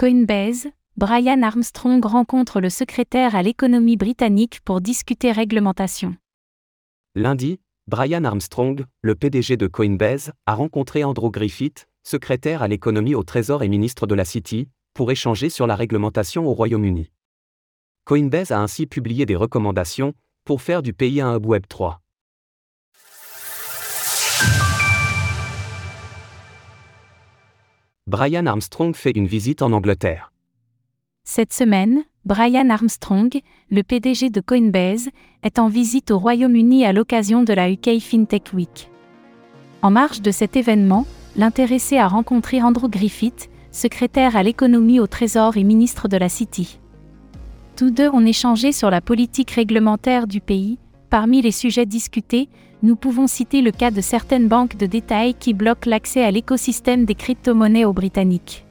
Coinbase, Brian Armstrong rencontre le secrétaire à l'économie britannique pour discuter réglementation. Lundi, Brian Armstrong, le PDG de Coinbase, a rencontré Andrew Griffith, secrétaire à l'économie au Trésor et ministre de la City, pour échanger sur la réglementation au Royaume-Uni. Coinbase a ainsi publié des recommandations pour faire du pays un hub Web 3. Brian Armstrong fait une visite en Angleterre. Cette semaine, Brian Armstrong, le PDG de Coinbase, est en visite au Royaume-Uni à l'occasion de la UK FinTech Week. En marge de cet événement, l'intéressé a rencontré Andrew Griffith, secrétaire à l'économie au Trésor et ministre de la City. Tous deux ont échangé sur la politique réglementaire du pays. Parmi les sujets discutés, nous pouvons citer le cas de certaines banques de détail qui bloquent l'accès à l'écosystème des crypto-monnaies aux Britanniques.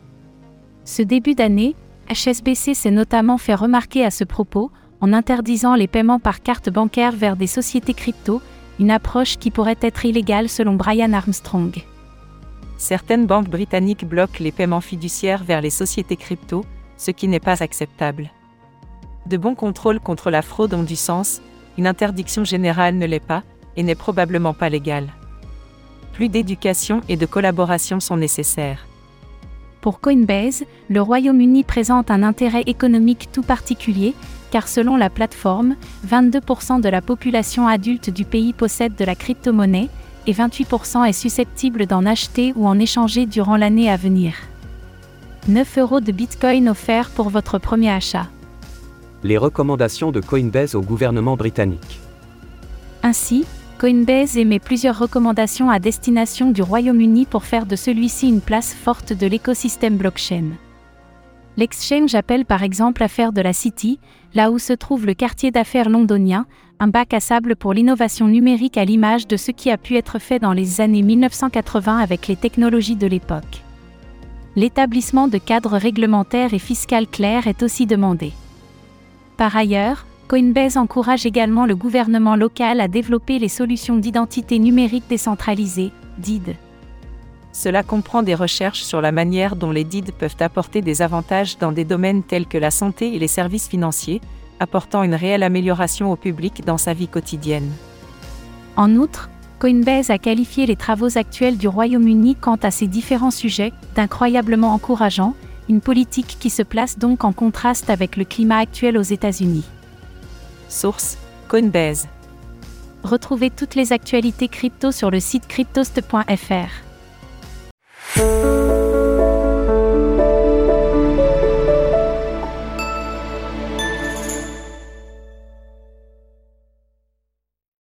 Ce début d'année, HSBC s'est notamment fait remarquer à ce propos, en interdisant les paiements par carte bancaire vers des sociétés crypto, une approche qui pourrait être illégale selon Brian Armstrong. Certaines banques britanniques bloquent les paiements fiduciaires vers les sociétés crypto, ce qui n'est pas acceptable. De bons contrôles contre la fraude ont du sens, une interdiction générale ne l'est pas, et n'est probablement pas légale. Plus d'éducation et de collaboration sont nécessaires. Pour Coinbase, le Royaume-Uni présente un intérêt économique tout particulier, car selon la plateforme, 22% de la population adulte du pays possède de la crypto-monnaie, et 28% est susceptible d'en acheter ou en échanger durant l'année à venir. 9 euros de Bitcoin offerts pour votre premier achat. Les recommandations de Coinbase au gouvernement britannique. Ainsi, Coinbase émet plusieurs recommandations à destination du Royaume-Uni pour faire de celui-ci une place forte de l'écosystème blockchain. L'exchange appelle par exemple à faire de la City, là où se trouve le quartier d'affaires londonien, un bac à sable pour l'innovation numérique à l'image de ce qui a pu être fait dans les années 1980 avec les technologies de l'époque. L'établissement de cadres réglementaires et fiscaux clairs est aussi demandé. Par ailleurs, Coinbase encourage également le gouvernement local à développer les solutions d'identité numérique décentralisée, DID. Cela comprend des recherches sur la manière dont les DID peuvent apporter des avantages dans des domaines tels que la santé et les services financiers, apportant une réelle amélioration au public dans sa vie quotidienne. En outre, Coinbase a qualifié les travaux actuels du Royaume-Uni quant à ces différents sujets d'incroyablement encourageants, une politique qui se place donc en contraste avec le climat actuel aux États-Unis. Source Coinbase. Retrouvez toutes les actualités crypto sur le site cryptost.fr.